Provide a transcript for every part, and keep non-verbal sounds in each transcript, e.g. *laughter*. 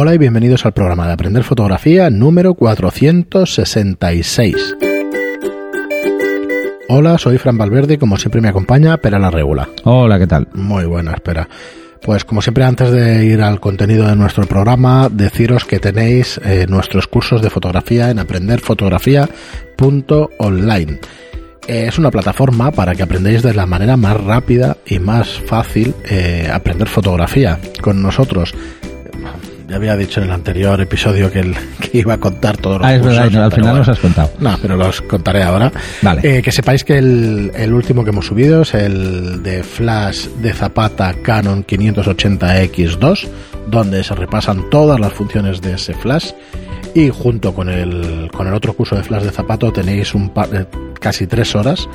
Hola y bienvenidos al programa de Aprender Fotografía número 466. Hola, soy Fran Valverde y como siempre me acompaña Pera la Regula. Hola, ¿qué tal? Muy buena, espera. Pues como siempre antes de ir al contenido de nuestro programa, deciros que tenéis eh, nuestros cursos de fotografía en aprenderfotografía.online. Eh, es una plataforma para que aprendáis de la manera más rápida y más fácil eh, aprender fotografía con nosotros ya había dicho en el anterior episodio que, el, *laughs* que iba a contar todos los Ah, es cursos, verdad, no, al final bueno. nos has contado. No, pero los contaré ahora. Vale. Eh, que sepáis que el, el último que hemos subido es el de Flash de Zapata Canon 580X2, donde se repasan todas las funciones de ese Flash. Y junto con el, con el otro curso de Flash de Zapato tenéis un par, eh, casi tres horas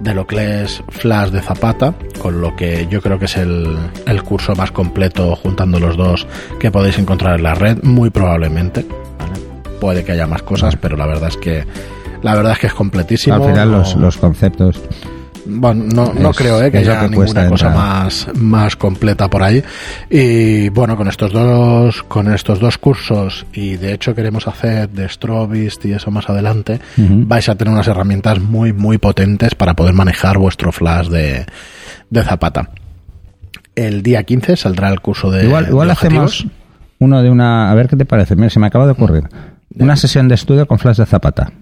de lo que es Flash de Zapata, con lo que yo creo que es el, el curso más completo juntando los dos que podéis encontrar en la red, muy probablemente. ¿vale? Puede que haya más cosas, pero la verdad es que la verdad es que es completísimo. Al final los, los conceptos. Bueno, no, no Es- creo eh, que haya ninguna cosa más, más completa por ahí. Y bueno, con estos dos, con estos dos cursos, y de hecho queremos hacer de Strobist y eso más adelante, vais a tener unas herramientas muy, muy potentes para poder manejar vuestro flash de, de Zapata. El día 15 saldrá el curso de. igual igual de hacemos uno de una. A ver qué te parece. Mira, se me acaba de ocurrir. Una sesión de estudio con flash de Zapata.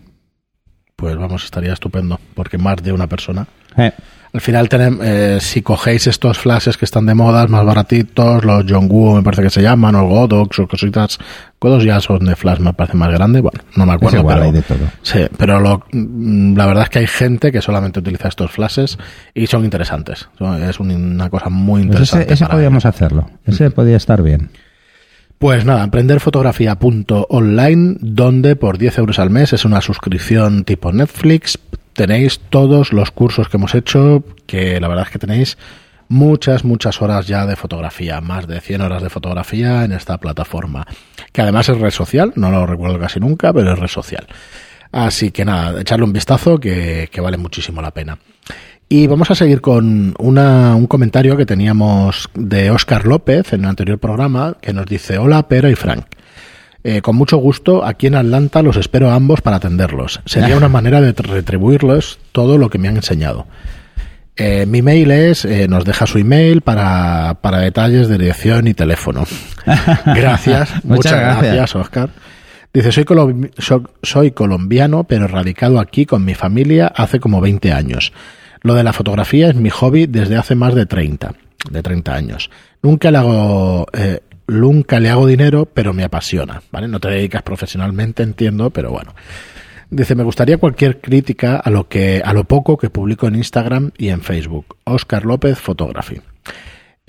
Pues vamos, estaría estupendo, porque más de una persona. Eh, Al final, tenem- eh, si cogéis estos flashes que están de moda, más baratitos, los Jongwoo me parece que se llaman, o Godox, o cositas, Godox ya son de flash, me parece más grande, bueno, no me es acuerdo, igual, pero, hay de todo. sí, pero lo- mm, la verdad es que hay gente que solamente utiliza estos flashes y son interesantes, es un- una cosa muy Pues interesante. ese ese para podíamos hacerlo. Ese podía estar bien. Pues nada, aprenderfotografía.online, donde por 10 euros al mes es una suscripción tipo Netflix. Tenéis todos los cursos que hemos hecho, que la verdad es que tenéis muchas, muchas horas ya de fotografía, más de 100 horas de fotografía en esta plataforma, que además es red social, no lo recuerdo casi nunca, pero es red social. Así que nada, echarle un vistazo que, que vale muchísimo la pena. Y vamos a seguir con una, un comentario que teníamos de Óscar López en el anterior programa, que nos dice, hola Pera y Frank. Eh, con mucho gusto, aquí en Atlanta los espero a ambos para atenderlos. Sería una *laughs* manera de retribuirles todo lo que me han enseñado. Eh, mi mail es, eh, nos deja su email para, para detalles de dirección y teléfono. *laughs* Gracias, muchas, Muchas gracias, gracias. Oscar. Dice, soy colombiano, pero radicado aquí con mi familia hace como 20 años. Lo de la fotografía es mi hobby desde hace más de 30, de 30 años. Nunca le hago, eh, nunca le hago dinero, pero me apasiona, ¿vale? No te dedicas profesionalmente, entiendo, pero bueno. Dice, me gustaría cualquier crítica a lo que, a lo poco que publico en Instagram y en Facebook. Oscar López Photography.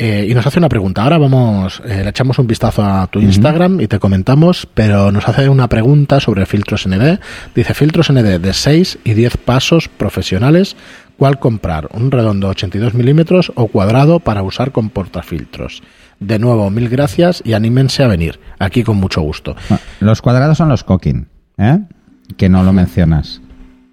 Eh, y nos hace una pregunta. Ahora vamos, eh, le echamos un vistazo a tu Instagram y te comentamos, pero nos hace una pregunta sobre filtros ND. Dice, filtros ND de 6 y 10 pasos profesionales, ¿cuál comprar? ¿Un redondo 82 milímetros o cuadrado para usar con portafiltros? De nuevo, mil gracias y anímense a venir. Aquí con mucho gusto. Los cuadrados son los Coquin, ¿eh? que no lo mencionas.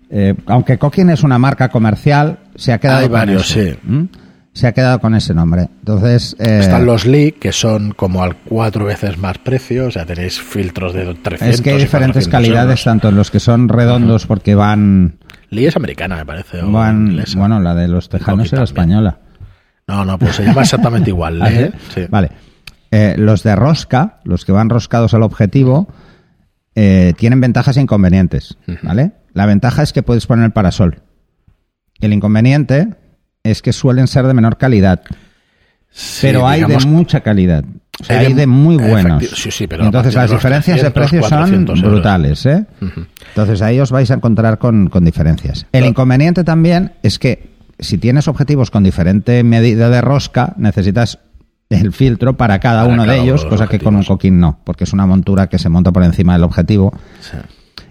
Eh, aunque Coquin es una marca comercial, se ha quedado Hay con varios, ese, sí. Se ha quedado con ese nombre. Entonces, eh, Están los Lee, que son como al cuatro veces más precio, o sea, tenéis filtros de 300 es que hay diferentes 400 calidades, euros. tanto los que son redondos porque van, Lee es americana, me parece. o van bueno, la de los tejanos era española. No, no, pues se llama exactamente igual. *laughs* ¿Ah, sí. Vale. Eh, los de rosca, los que van roscados al objetivo, eh, tienen ventajas e inconvenientes, ¿vale? La ventaja es que puedes poner el parasol. El inconveniente es que suelen ser de menor calidad, Sí, pero hay digamos de mucha calidad. O sea, hay hay de- de muy buenos. sí, sí, pero a Entonces de las diferencias de 300, precios son 400 euros. brutales, ¿eh? Entonces ahí os vais a encontrar con, con diferencias. El inconveniente también es que si tienes objetivos con diferente medida de rosca, necesitas el filtro para cada Para uno cada de uno ellos, de cosa que con un coquín no, porque es una montura que se monta por encima del objetivo. Sí.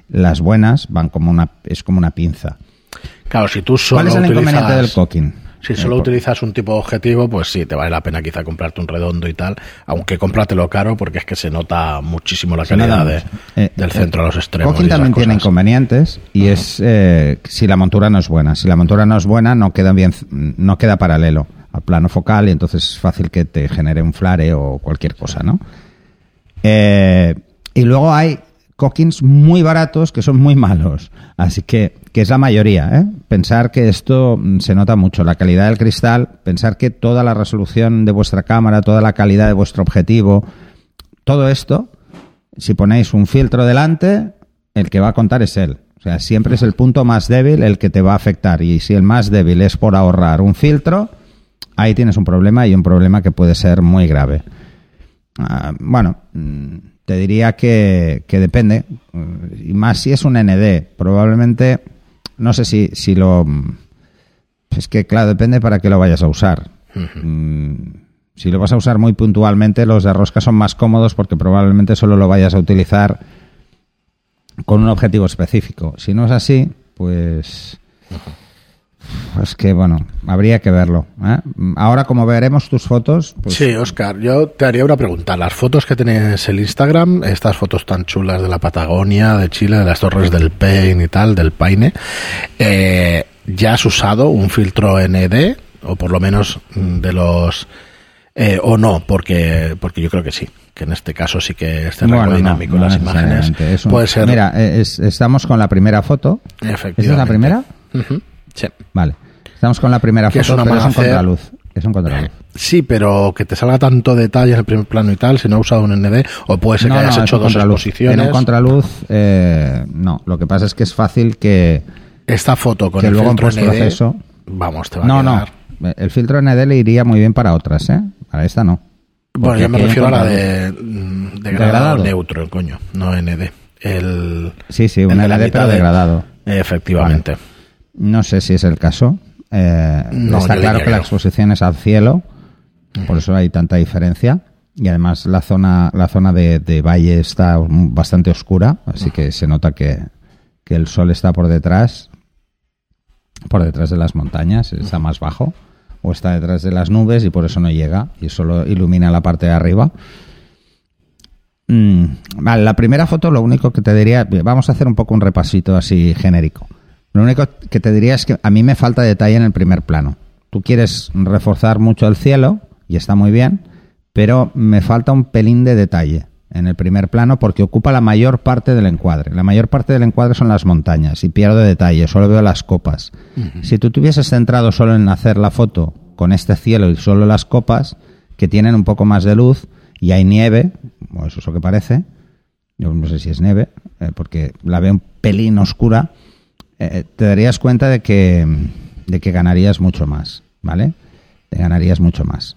Las buenas van como una es como una pinza. Claro, si tú solo ¿Cuál es el utilizas... inconveniente del coquín? Si solo utilizas un tipo de objetivo, pues sí, te vale la pena quizá comprarte un redondo y tal, aunque cómpratelo caro porque es que se nota muchísimo la calidad de-. Eh, del eh, centro a los extremos. Coquín también tiene cosas. inconvenientes y es eh, si la montura no es buena. Si la montura no es buena, no queda bien, no queda paralelo al plano focal y entonces es fácil que te genere un flare o cualquier cosa, ¿no? Eh, y luego hay cockings muy baratos que son muy malos. Así que, que es la mayoría, ¿eh? Pensar que esto mm, se nota mucho, la calidad del cristal, pensar que toda la resolución de vuestra cámara, toda la calidad de vuestro objetivo, todo esto, si ponéis un filtro delante, el que va a contar es él. O sea, siempre es el punto más débil el que te va a afectar. Y si el más débil es por ahorrar un filtro, ahí tienes un problema y un problema que puede ser muy grave. Ah, bueno, mm, te diría que, que depende. Y más si es un ND. Probablemente, no sé si, si lo... Es que, claro, depende para qué lo vayas a usar. Mm, si lo vas a usar muy puntualmente, los de rosca son más cómodos porque probablemente solo lo vayas a utilizar con un objetivo específico. Si no es así, pues... Pues que, bueno, habría que verlo. ¿eh? Ahora, como veremos tus fotos... Pues... Sí, Oscar, yo te haría una pregunta. Las fotos que tienes en Instagram, estas fotos tan chulas de la Patagonia, de Chile, de las torres del Paine y tal, del Paine, eh, ¿ya has usado un filtro ND? O por lo menos de los... Eh, o no, porque, porque yo creo que sí que en este caso sí que este rango Bueno, no, dinámico no las imágenes. Es un- puede ser Mira, es- estamos con la primera foto. efectivamente. ¿Esta es la primera? Sí. Vale. Estamos con la primera Que es foto, una pero es un contraluz. Es un contraluz. Sí, pero que te salga tanto detalle en el primer plano y tal, si no has usado un ND, o puede ser que hayas es hecho dos contraluz. exposiciones. En un contraluz, eh, no. Lo que pasa es que es fácil que... Esta foto con que el luego en filtro ND, postproceso- vamos, te va No, a no. quedar. El filtro ND le iría muy bien para otras, ¿eh? Para esta no. Bueno, yo me refiero a la de degradado neutro, coño, no ND. El, Sí, sí, el un mitad pero de- degradado. Efectivamente. No sé si es el caso. Eh, No, está claro que la exposición es al cielo, por eso hay tanta diferencia. Y además la zona, la zona de, de valle está bastante oscura, así que se nota que, que el sol está por detrás, por detrás de las montañas, está más bajo, o está detrás de las nubes y por eso no llega y solo ilumina la parte de arriba. Mm, vale, la primera foto, lo único que te diría, vamos a hacer un poco un repasito así genérico. Lo único que te diría es que a mí me falta detalle en el primer plano. Tú quieres reforzar mucho el cielo y está muy bien, pero me falta un pelín de detalle en el primer plano porque ocupa la mayor parte del encuadre. La mayor parte del encuadre son las montañas y pierdo detalle, solo veo las copas. Si tú te hubieses centrado solo en hacer la foto con este cielo y solo las copas, que tienen un poco más de luz, y hay nieve, o eso es lo que parece, yo no sé si es nieve, eh, porque la veo un pelín oscura, eh, te darías cuenta de que, de que ganarías mucho más, ¿vale? Te ganarías mucho más.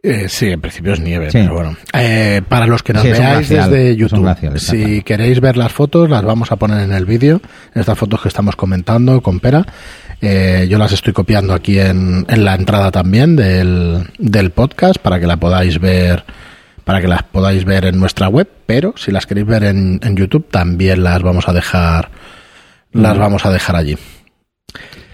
Eh, sí, en principio es nieve, Sí. pero bueno. Eh, para los que nos Sí, veáis glacial, desde YouTube, glacial, si claro. queréis ver las fotos, las vamos a poner en el vídeo, estas fotos que estamos comentando con Pera. Eh, yo las estoy copiando aquí en, en la entrada también del, del podcast para que la podáis ver para que las podáis ver en nuestra web, pero si las queréis ver en, en YouTube también las vamos a dejar las vamos a dejar allí.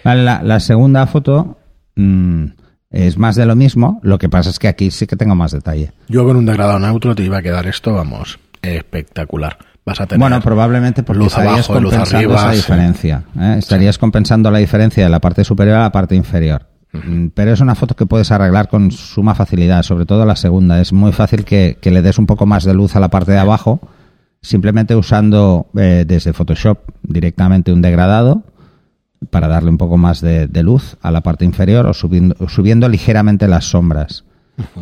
Vale, la, la segunda foto mm, es más de lo mismo, lo que pasa es que aquí sí que tengo más detalle. Yo con un degradado neutro te iba a quedar esto, vamos, espectacular. Vas a tener Bueno, probablemente porque luz estarías abajo, luz compensando arriba, esa sí. diferencia. ¿eh? Estarías compensando la diferencia de la parte superior a la parte inferior. Mm, Pero es una foto que puedes arreglar con suma facilidad, sobre todo la segunda. Es muy fácil que, que le des un poco más de luz a la parte de abajo, simplemente usando eh, desde Photoshop directamente un degradado para darle un poco más de, de luz a la parte inferior o subiendo, subiendo ligeramente las sombras.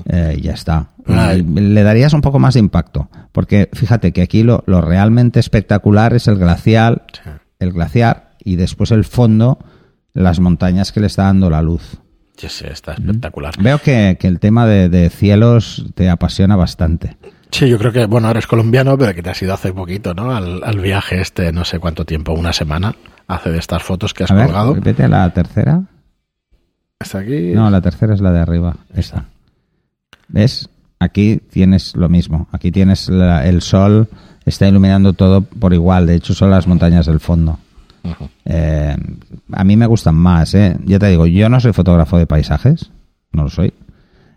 Eh, ya está. Ah, Y le darías un poco más de impacto. Porque fíjate que aquí lo, lo realmente espectacular es el glacial, el glaciar y después el fondo, las montañas que le está dando la luz. Sí, sí, está espectacular. Veo que, que el tema de, de cielos te apasiona bastante. Sí, yo creo que, bueno, eres colombiano, pero que te has ido hace poquito, ¿no? Al, al viaje este, no sé cuánto tiempo, una semana, hace de estas fotos que has A ver, colgado. vete a la tercera. Está aquí. No, la tercera es la de arriba. Esta. ¿Ves? Aquí tienes lo mismo. Aquí tienes la- el sol, está iluminando todo por igual. De hecho, son las montañas del fondo. Eh, a mí me gustan más, ¿eh? Ya te digo, yo no soy fotógrafo de paisajes. No lo soy.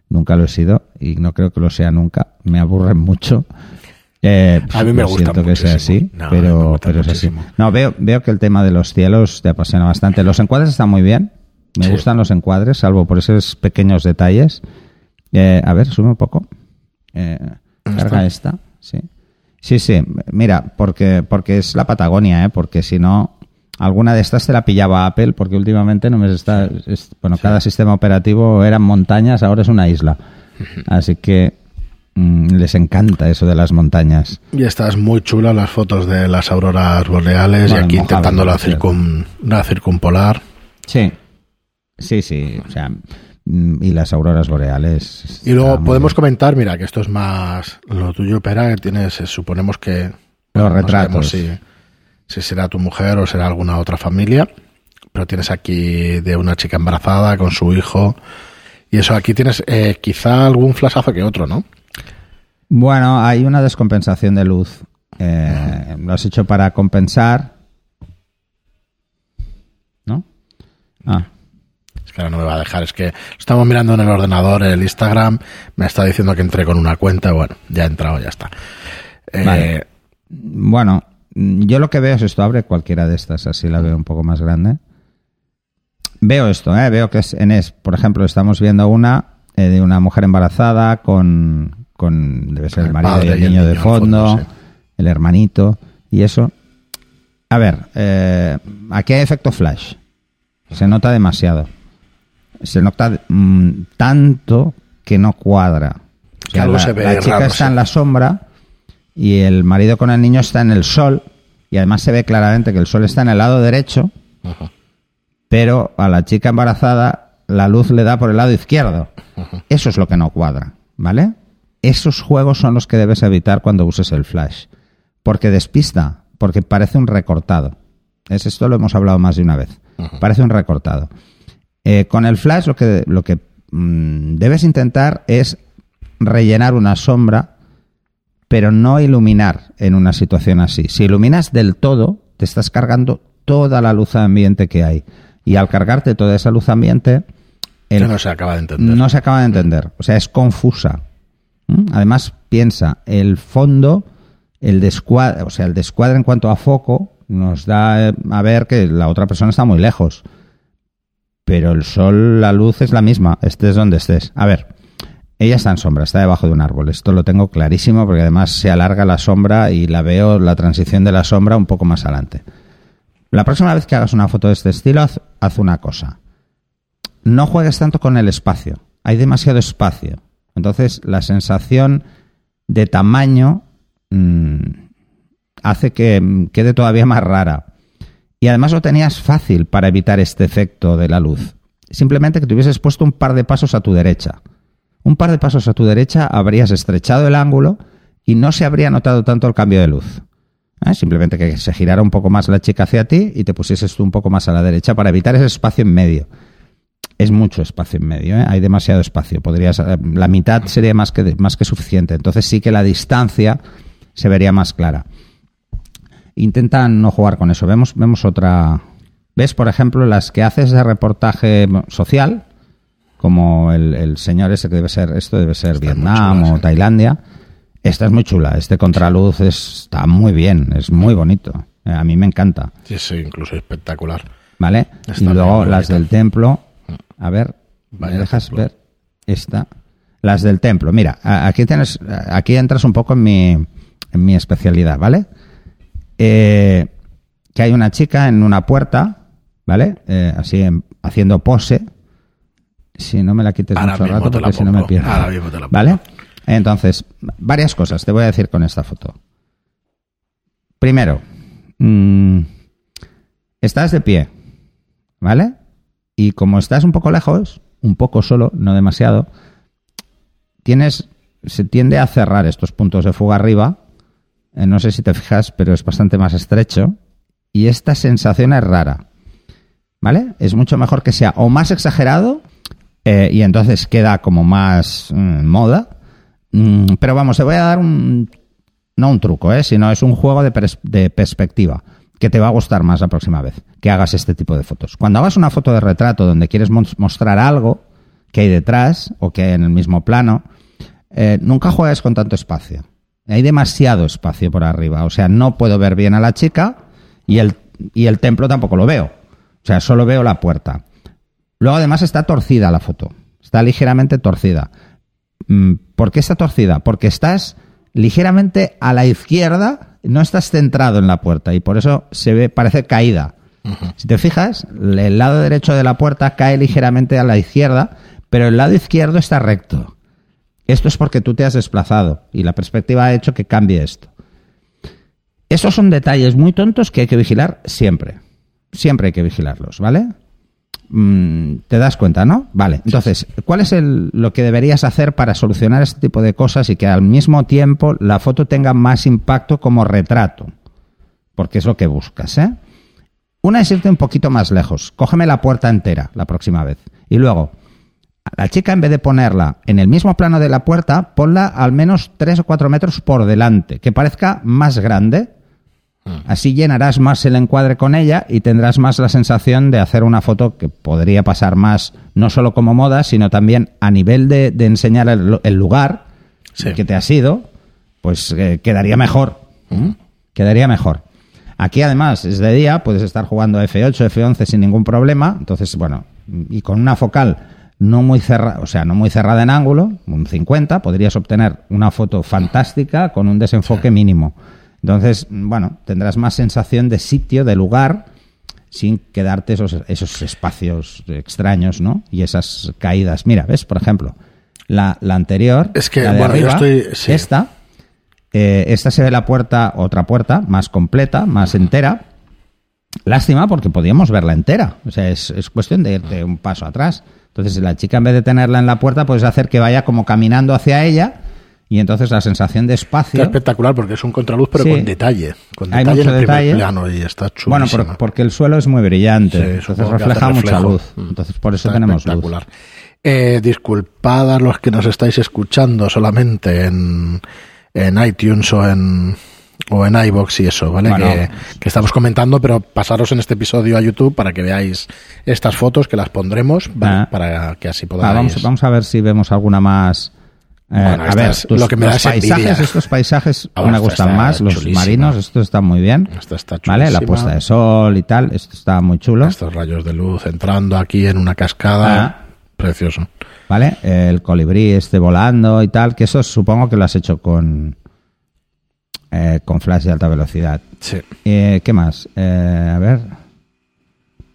Nunca lo he sido y no creo que lo sea nunca. Me aburren mucho. Eh, A mí me lo gustan siento que sea así, No, pero, pero es así. No, veo, veo que el tema de los cielos te apasiona bastante. Los encuadres están muy bien. Me Sí. gustan los encuadres, salvo por esos pequeños detalles. Eh, a ver, sube un poco. Eh, carga esta. Sí. Sí, sí. Mira, porque, porque es la Patagonia, ¿eh? Porque si no, alguna de estas te la pillaba Apple, porque últimamente no me está. es- bueno, cada sistema operativo eran montañas, ahora es una isla. Así que mm, les encanta eso de las montañas. Y estas muy chulas las fotos de las auroras boreales Bueno, y aquí Mojave, intentando la, circun, la circumpolar. Sí. Sí, sí. O sea, mm, y las auroras boreales. Y luego podemos bien. comentar, mira, que esto es más lo tuyo, Pera, que tienes, eh, suponemos que... Los retratos. sabemos si, si será tu mujer o será alguna otra familia, pero tienes aquí de una chica embarazada con su hijo. Y eso, aquí tienes eh, quizá algún flashazo que otro, ¿no? Bueno, hay una descompensación de luz. Eh, lo has hecho para compensar. ¿No? Ah, Es que ahora no me va a dejar, es que estamos mirando en el ordenador, el Instagram, me está diciendo que entré con una cuenta, bueno, ya he entrado, ya está. Eh, Vale. Bueno, mm, yo lo que veo es esto. Abre cualquiera de estas, así la veo un poco más grande. Veo esto, ¿eh? veo que es en es, por ejemplo, estamos viendo una eh, de una mujer embarazada con, con debe ser el, marido y el y el niño de niño fondo, fondo, sí. el hermanito y eso. A ver, eh, aquí hay efecto flash. Se nota demasiado. Se nota mm, tanto que no cuadra. O la, se ve la chica raro, está sí. en la sombra y el marido con el niño está en el sol y además se ve claramente que el sol está en el lado derecho, Ajá. pero a la chica embarazada la luz le da por el lado izquierdo. Eso es lo que no cuadra, ¿vale? Esos juegos son los que debes evitar cuando uses el flash, porque despista, porque parece un recortado. Es esto lo hemos hablado más de una vez. Parece un recortado. Eh, con el flash lo que, lo que mm, debes intentar es rellenar una sombra pero no iluminar en una situación así. Si iluminas del todo, te estás cargando toda la luz ambiente que hay. Y al cargarte toda esa luz ambiente, el- no se acaba de entender. no se acaba de entender. O sea, es confusa. ¿Mm? Además, piensa, el fondo, el descuadre, o sea, el descuadre en cuanto a foco, nos da eh, a ver que la otra persona está muy lejos. Pero el sol, la luz es la misma, estés donde estés. A ver, ella está en sombra, está debajo de un árbol. Esto lo tengo clarísimo porque además se alarga la sombra y la veo, la transición de la sombra un poco más adelante. La próxima vez que hagas una foto de este estilo, haz, haz una cosa. No juegues tanto con el espacio. Hay demasiado espacio. Entonces, la sensación de tamaño mm, hace que quede todavía más rara. Y además lo tenías fácil para evitar este efecto de la luz. Simplemente que te hubieses puesto un par de pasos a tu derecha. Un par de pasos a tu derecha habrías estrechado el ángulo y no se habría notado tanto el cambio de luz. ¿Eh? Simplemente que se girara un poco más la chica hacia ti y te pusieses tú un poco más a la derecha para evitar ese espacio en medio. Es mucho espacio en medio, ¿eh? hay demasiado espacio. Podrías, eh, la mitad sería más que, más que suficiente. Entonces sí que la distancia se vería más clara. Intenta no jugar con eso. Vemos, vemos otra. ¿Ves, por ejemplo, las que haces de reportaje social? Como el, el señor ese que debe ser, esto debe ser Vietnam o. Tailandia. Esta es muy chula. Este contraluz es- está muy bien, es muy bonito. Eh, A mí me encanta. Sí, sí, incluso espectacular. ¿Vale? Está y luego las del templo. A ver, ¿me dejas templo. ver? Esta. Las del templo. Mira, aquí tienes, aquí entras un poco en mi, en mi especialidad, ¿vale? Eh, que hay una chica en una puerta, ¿vale? Eh, así en- haciendo pose. Si no me la quites Ahora mucho rato, porque si no me pierdo. Ahora mismo te la pongo. ¿Vale? Entonces, varias cosas te voy a decir con esta foto. Primero, mm, estás de pie, ¿vale? Y como estás un poco lejos, un poco solo, no demasiado, tienes, se tiende a cerrar estos puntos de fuga arriba. Eh, no sé si te fijas, pero es bastante más estrecho. Y esta sensación es rara, ¿vale? Es mucho mejor que sea o más exagerado eh, y entonces queda como más mm, moda. Mm, pero vamos, te voy a dar un, no un truco, ¿eh? sino es un juego de, pers- de perspectiva que te va a gustar más la próxima vez que hagas este tipo de fotos. Cuando hagas una foto de retrato donde quieres mos- mostrar algo que hay detrás o que hay en el mismo plano, eh, nunca juegues con tanto espacio. Hay demasiado espacio por arriba. O sea, no puedo ver bien a la chica y el, y el templo tampoco lo veo. O sea, solo veo la puerta. Luego, además, está torcida la foto. Está ligeramente torcida. Mm, ¿Por qué está torcida? Porque estás ligeramente a la izquierda, no estás centrado en la puerta y por eso se ve, parece caída. Si te fijas, el lado derecho de la puerta cae ligeramente a la izquierda, pero el lado izquierdo está recto. Esto es porque tú te has desplazado y la perspectiva ha hecho que cambie esto. Esos son detalles muy tontos que hay que vigilar siempre. Siempre hay que vigilarlos, ¿vale? Mm, te das cuenta, ¿no? Vale. Entonces, ¿cuál es el, lo que deberías hacer para solucionar este tipo de cosas y que al mismo tiempo la foto tenga más impacto como retrato? Porque es lo que buscas, ¿eh? Una es irte un poquito más lejos. Cógeme la puerta entera la próxima vez. Y luego, la chica en vez de ponerla en el mismo plano de la puerta, ponla al menos 3 o 4 metros por delante, que parezca más grande Así llenarás más el encuadre con ella y tendrás más la sensación de hacer una foto que podría pasar más, no solo como moda, sino también a nivel de, enseñar el, lugar que te has ido, pues eh, quedaría mejor. Quedaría mejor. Aquí además es de día, puedes estar jugando F8, F11 sin ningún problema. Entonces, bueno, y con una focal no muy cerrada, o sea, no muy cerrada en ángulo, un 50, podrías obtener una foto fantástica con un desenfoque mínimo. Entonces, bueno, tendrás más sensación de sitio, de lugar, sin quedarte esos, esos espacios extraños, ¿no? Y esas caídas. Mira, ¿ves? Por ejemplo, la, la anterior, es que, la de bueno, arriba, yo estoy, sí. esta, eh, esta se ve la puerta, otra puerta, más completa, más entera. Lástima porque podíamos verla entera. O sea, es, es cuestión de irte un paso atrás. Entonces, la chica en vez de tenerla en la puerta, puedes hacer que vaya como caminando hacia ella y entonces la sensación de espacio... Está espectacular porque es un contraluz pero Sí. con detalle. Con Hay detalle mucho en el primer detalle. plano y está Bueno, chulísima. por- porque el suelo es muy brillante, Sí, entonces refleja mucha luz. Mm. Entonces por eso Está tenemos luz. espectacular. Eh, disculpad a los que nos estáis escuchando solamente en, en iTunes o en o en iBox y eso, ¿vale? Bueno. que, que estamos comentando, pero pasaros en este episodio a YouTube para que veáis estas fotos que las pondremos ¿vale? Ah. para que así podáis. Va, vamos, vamos a ver si vemos alguna más. Eh, Bueno, a ver, es tus- lo que me da los envidia. paisajes, estos paisajes Ahora me gustan está más, los chulísima. marinos, estos están muy bien. Esta está ¿Vale? La puesta de sol y tal, esto está muy chulo. Estos rayos de luz entrando aquí en una cascada. Ah. Precioso. ¿Vale? El colibrí este volando y tal, que eso supongo que lo has hecho con, eh, con flash de alta velocidad. Sí. Eh, ¿Qué más? Eh, a ver.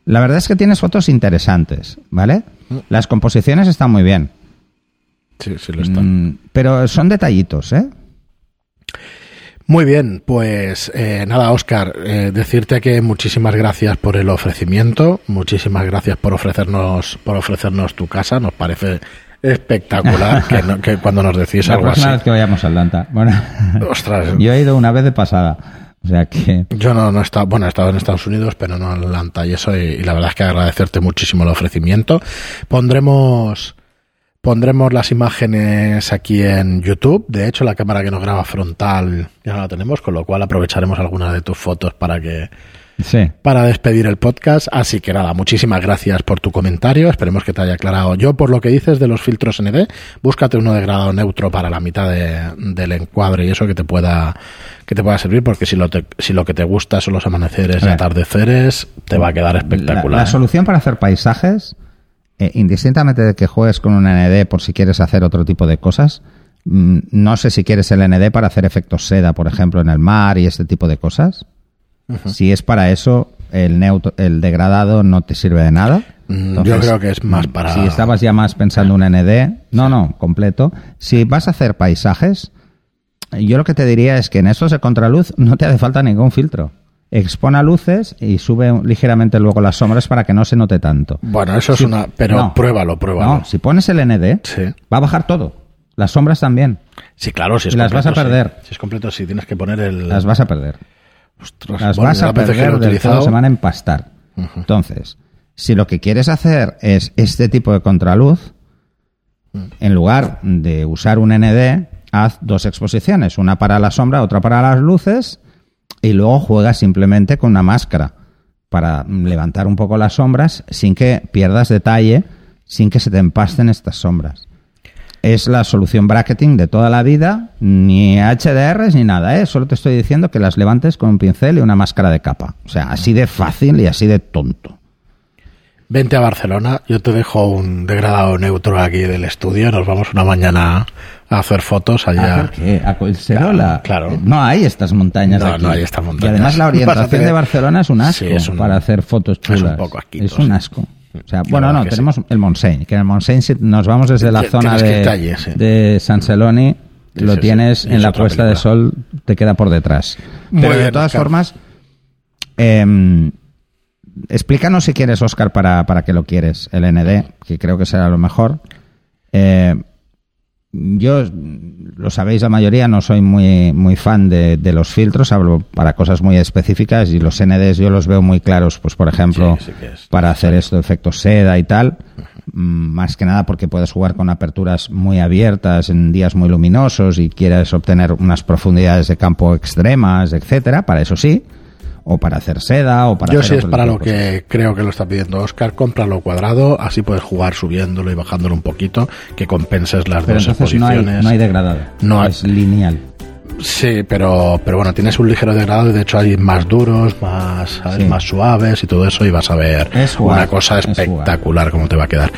La verdad es que tienes fotos interesantes, ¿vale? Las composiciones están muy bien. Sí, sí lo están. Mm, pero son detallitos, ¿eh? Muy bien, pues eh, nada, Oscar, eh, decirte que muchísimas gracias por el ofrecimiento, muchísimas gracias por ofrecernos, por ofrecernos tu casa, nos parece espectacular que, no- que *laughs* cuando nos decís La algo así. próxima vez que vayamos a Atlanta. Bueno, *laughs* Ostras, *laughs* yo he ido una vez de pasada. O sea que. yo no, no he estado, bueno, he estado en Estados Unidos, pero no en Atlanta y eso, y, y la verdad es que agradecerte muchísimo el ofrecimiento. Pondremos, pondremos las imágenes aquí en YouTube. De hecho, la cámara que nos graba frontal ya no la tenemos, con lo cual aprovecharemos algunas de tus fotos para que, Sí. para despedir el podcast. Así que nada, muchísimas gracias por tu comentario. Esperemos que te haya aclarado. Yo, por lo que dices de los filtros ND, búscate uno de grado neutro para la mitad de- del encuadre y eso que te pueda que te pueda servir, porque si lo, te- si lo que te gusta son los amaneceres y atardeceres, te va a quedar La, espectacular. la solución para hacer paisajes, eh, indistintamente de que juegues con un ND por si quieres hacer otro tipo de cosas, mm, no sé si quieres el ND para hacer efectos seda, por ejemplo, en el mar y este tipo de cosas. Si es para eso, el, neutro, el degradado no te sirve de nada. Mm, yo creo que es más para- Si estabas ya más pensando un ND, no, no, completo. Si vas a hacer paisajes, yo lo que te diría es que en estos de contraluz no te hace falta ningún filtro. Expone luces y sube ligeramente luego las sombras para que no se note tanto. Bueno, eso es una... Pero no. pruébalo, pruébalo. No, si pones el ND, Sí. va a bajar todo. Las sombras también. Sí, claro, si es Y las vas a completo, sí. perder. Si es completo, sí, tienes que poner el... Las vas a perder. Ostras, Las bueno, vas a perder del todo, se van a empastar. Entonces, si lo que quieres hacer es este tipo de contraluz, en lugar de usar un ND, haz dos exposiciones, una para la sombra, otra para las luces, y luego juegas simplemente con una máscara para levantar un poco las sombras sin que pierdas detalle, sin que se te empasten estas sombras. Es la solución bracketing de toda la vida, ni HDRs ni nada, ¿eh? Solo te estoy diciendo que las levantes con un pincel y una máscara de capa. O sea, así de fácil y así de tonto. Vente a Barcelona, yo te dejo un degradado neutro aquí del estudio, nos vamos una mañana a hacer fotos allá. ¿A qué? ¿A Collserola? Claro, claro. No hay estas montañas No, aquí. no hay estas montañas. Y además la *laughs* orientación de Barcelona es un asco Sí, es un- para hacer fotos es un chulas. poco asquito, Es un asco. O sea, bueno, no, tenemos el Montseny, que en el Montseny si nos vamos desde la zona de, sí. de San Celoni, lo tienes Es en la puesta de sol, te queda por detrás. Muy Pero de todas formas, em, explícanos si quieres, Oscar, para, para qué lo quieres, el ND, que creo que será lo mejor. Eh, yo, lo sabéis la mayoría, no soy muy, muy fan de, de los filtros, hablo para cosas muy específicas y los NDs yo los veo muy claros, pues por ejemplo, Sí, sí que es. para hacer esto, efectos seda y tal, mm, más que nada porque puedes jugar con aperturas muy abiertas en días muy luminosos y quieres obtener unas profundidades de campo extremas, etcétera, para eso sí, o para hacer seda o para Yo sí es para lo que creo que lo está pidiendo Oscar, cómpralo cuadrado, así puedes jugar subiéndolo y bajándolo un poquito, que compenses las Pero dos entonces no hay, no hay degradado, No hay- es lineal. Sí, pero, pero bueno, tienes un ligero degradado y de hecho hay más duros, más, más suaves y todo eso y vas a ver Es jugar, una cosa es espectacular cómo te va a quedar.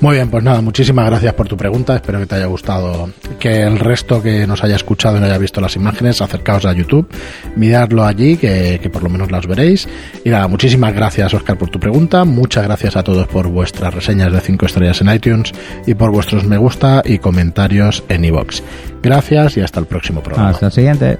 Muy bien, pues nada, muchísimas gracias por tu pregunta, espero que te haya gustado, que el resto que nos haya escuchado y no haya visto las imágenes, acercaos a YouTube, miradlo allí, que, que por lo menos las veréis. Y nada, muchísimas gracias Oscar por tu pregunta, muchas gracias a todos por vuestras reseñas de 5 estrellas en iTunes y por vuestros me gusta y comentarios en iVoox. Gracias y hasta el próximo programa. Hasta siguiente.